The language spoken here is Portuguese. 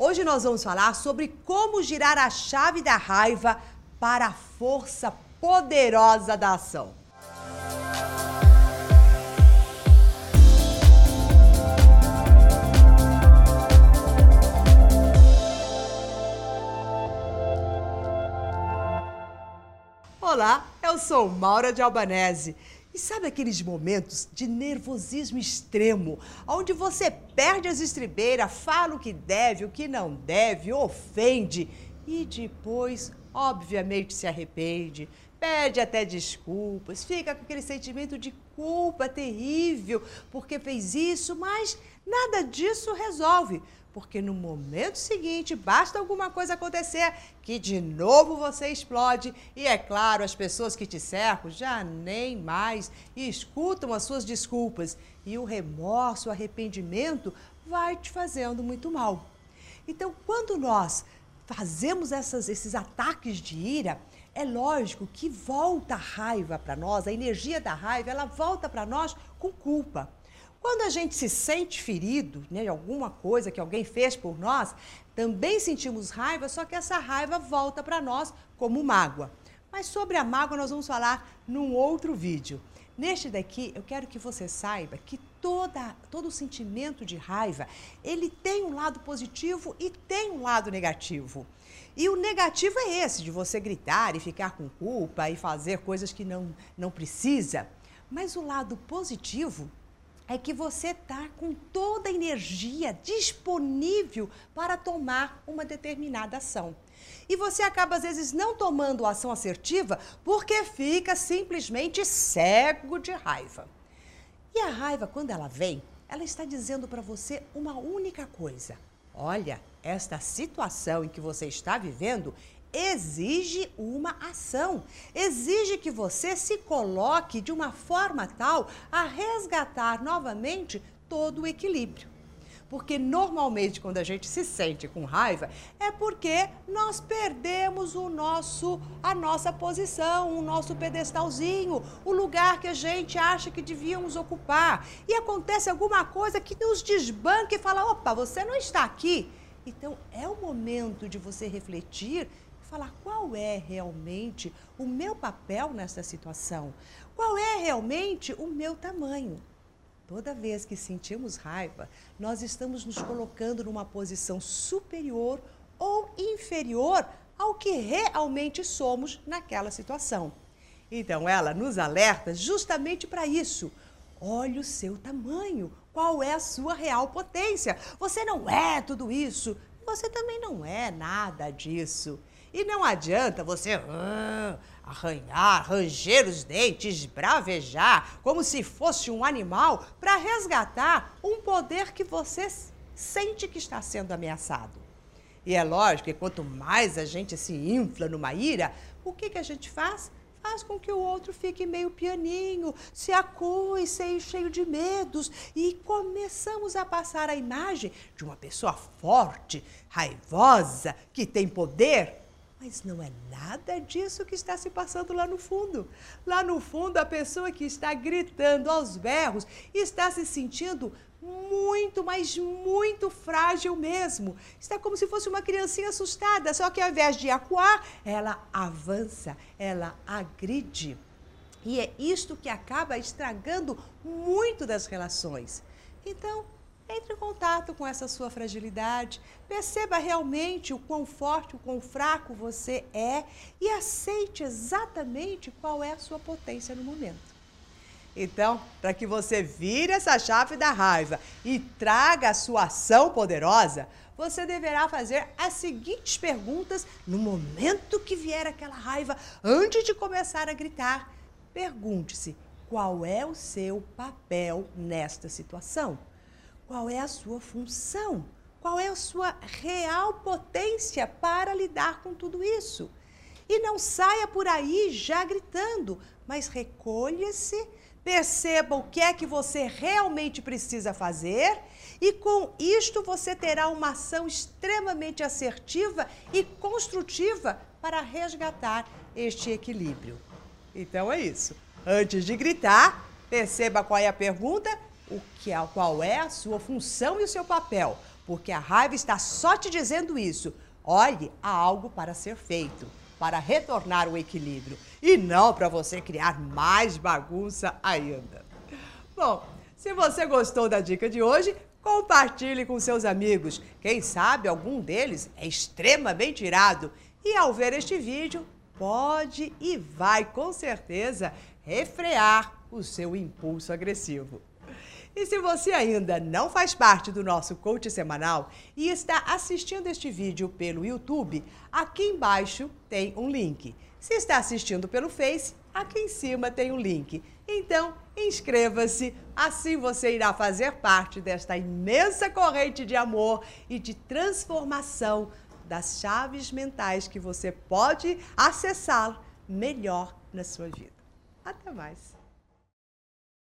Hoje nós vamos falar sobre como girar a chave da raiva para a força poderosa da ação. Olá, eu sou Maura de Albanese. E sabe aqueles momentos de nervosismo extremo, onde você perde as estribeiras, fala o que deve, o que não deve, ofende e depois, obviamente, se arrepende, pede até desculpas, fica com aquele sentimento de culpa terrível porque fez isso, mas nada disso resolve. Porque no momento seguinte basta alguma coisa acontecer que de novo você explode e é claro, as pessoas que te cercam já nem mais escutam as suas desculpas e o remorso, o arrependimento vai te fazendo muito mal. Então, quando nós fazemos essas, esses ataques de ira, é lógico que volta a raiva para nós, a energia da raiva, ela volta para nós com culpa. Quando a gente se sente ferido, né, de alguma coisa que alguém fez por nós, também sentimos raiva, só que essa raiva volta para nós como mágoa. Mas sobre a mágoa nós vamos falar num outro vídeo. Neste daqui, eu quero que você saiba que toda, todo sentimento de raiva, ele tem um lado positivo e tem um lado negativo. E o negativo é esse, de você gritar e ficar com culpa e fazer coisas que não, não precisa. Mas o lado positivo é que você está com toda a energia disponível para tomar uma determinada ação. E você acaba, às vezes, não tomando ação assertiva porque fica simplesmente cego de raiva. E a raiva, quando ela vem, ela está dizendo para você uma única coisa: olha, esta situação em que você está vivendo exige uma ação, exige que você se coloque de uma forma tal a resgatar novamente todo o equilíbrio. Porque normalmente quando a gente se sente com raiva é porque nós perdemos o nosso a nossa posição, o nosso pedestalzinho, o lugar que a gente acha que devíamos ocupar. E acontece alguma coisa que nos desbanca e fala: "Opa, você não está aqui". Então é o momento de você refletir falar qual é realmente o meu papel nessa situação, qual é realmente o meu tamanho. Toda vez que sentimos raiva, nós estamos nos colocando numa posição superior ou inferior ao que realmente somos naquela situação. Então, ela nos alerta justamente para isso. Olhe o seu tamanho, qual é a sua real potência. Você não é tudo isso, você também não é nada disso. E não adianta você ah, arranhar, ranger os dentes, bravejar, como se fosse um animal, para resgatar um poder que você sente que está sendo ameaçado. E é lógico que quanto mais a gente se infla numa ira, o que, que a gente faz? Faz com que o outro fique meio pianinho, se acue, cheio de medos. E começamos a passar a imagem de uma pessoa forte, raivosa, que tem poder mas não é nada disso que está se passando lá no fundo. Lá no fundo, a pessoa que está gritando aos berros está se sentindo muito, mas muito frágil mesmo. Está como se fosse uma criancinha assustada, só que ao invés de acuar, ela avança, ela agride. E é isto que acaba estragando muito das relações. Então, entre em contato com essa sua fragilidade, perceba realmente o quão forte, o quão fraco você é e aceite exatamente qual é a sua potência no momento. Então, para que você vire essa chave da raiva e traga a sua ação poderosa, você deverá fazer as seguintes perguntas no momento que vier aquela raiva, antes de começar a gritar. Pergunte-se: qual é o seu papel nesta situação? Qual é a sua função, qual é a sua real potência para lidar com tudo isso. E não saia por aí já gritando, mas recolha-se, perceba o que é que você realmente precisa fazer e com isto você terá uma ação extremamente assertiva e construtiva para resgatar este equilíbrio. Então é isso. Antes de gritar, perceba qual é a pergunta o que é, qual é a sua função e o seu papel. porque a raiva está só te dizendo isso. Olhe, há algo para ser feito, para retornar o equilíbrio e não para você criar mais bagunça ainda. Bom, se você gostou da dica de hoje, compartilhe com seus amigos. Quem sabe algum deles é extremamente irado e ao ver este vídeo pode e vai com certeza refrear o seu impulso agressivo. E se você ainda não faz parte do nosso coach semanal e está assistindo este vídeo pelo YouTube, aqui embaixo tem um link. Se está assistindo pelo Face, aqui em cima tem um link. Então, inscreva-se, assim você irá fazer parte desta imensa corrente de amor e de transformação das chaves mentais que você pode acessar melhor na sua vida. Até mais!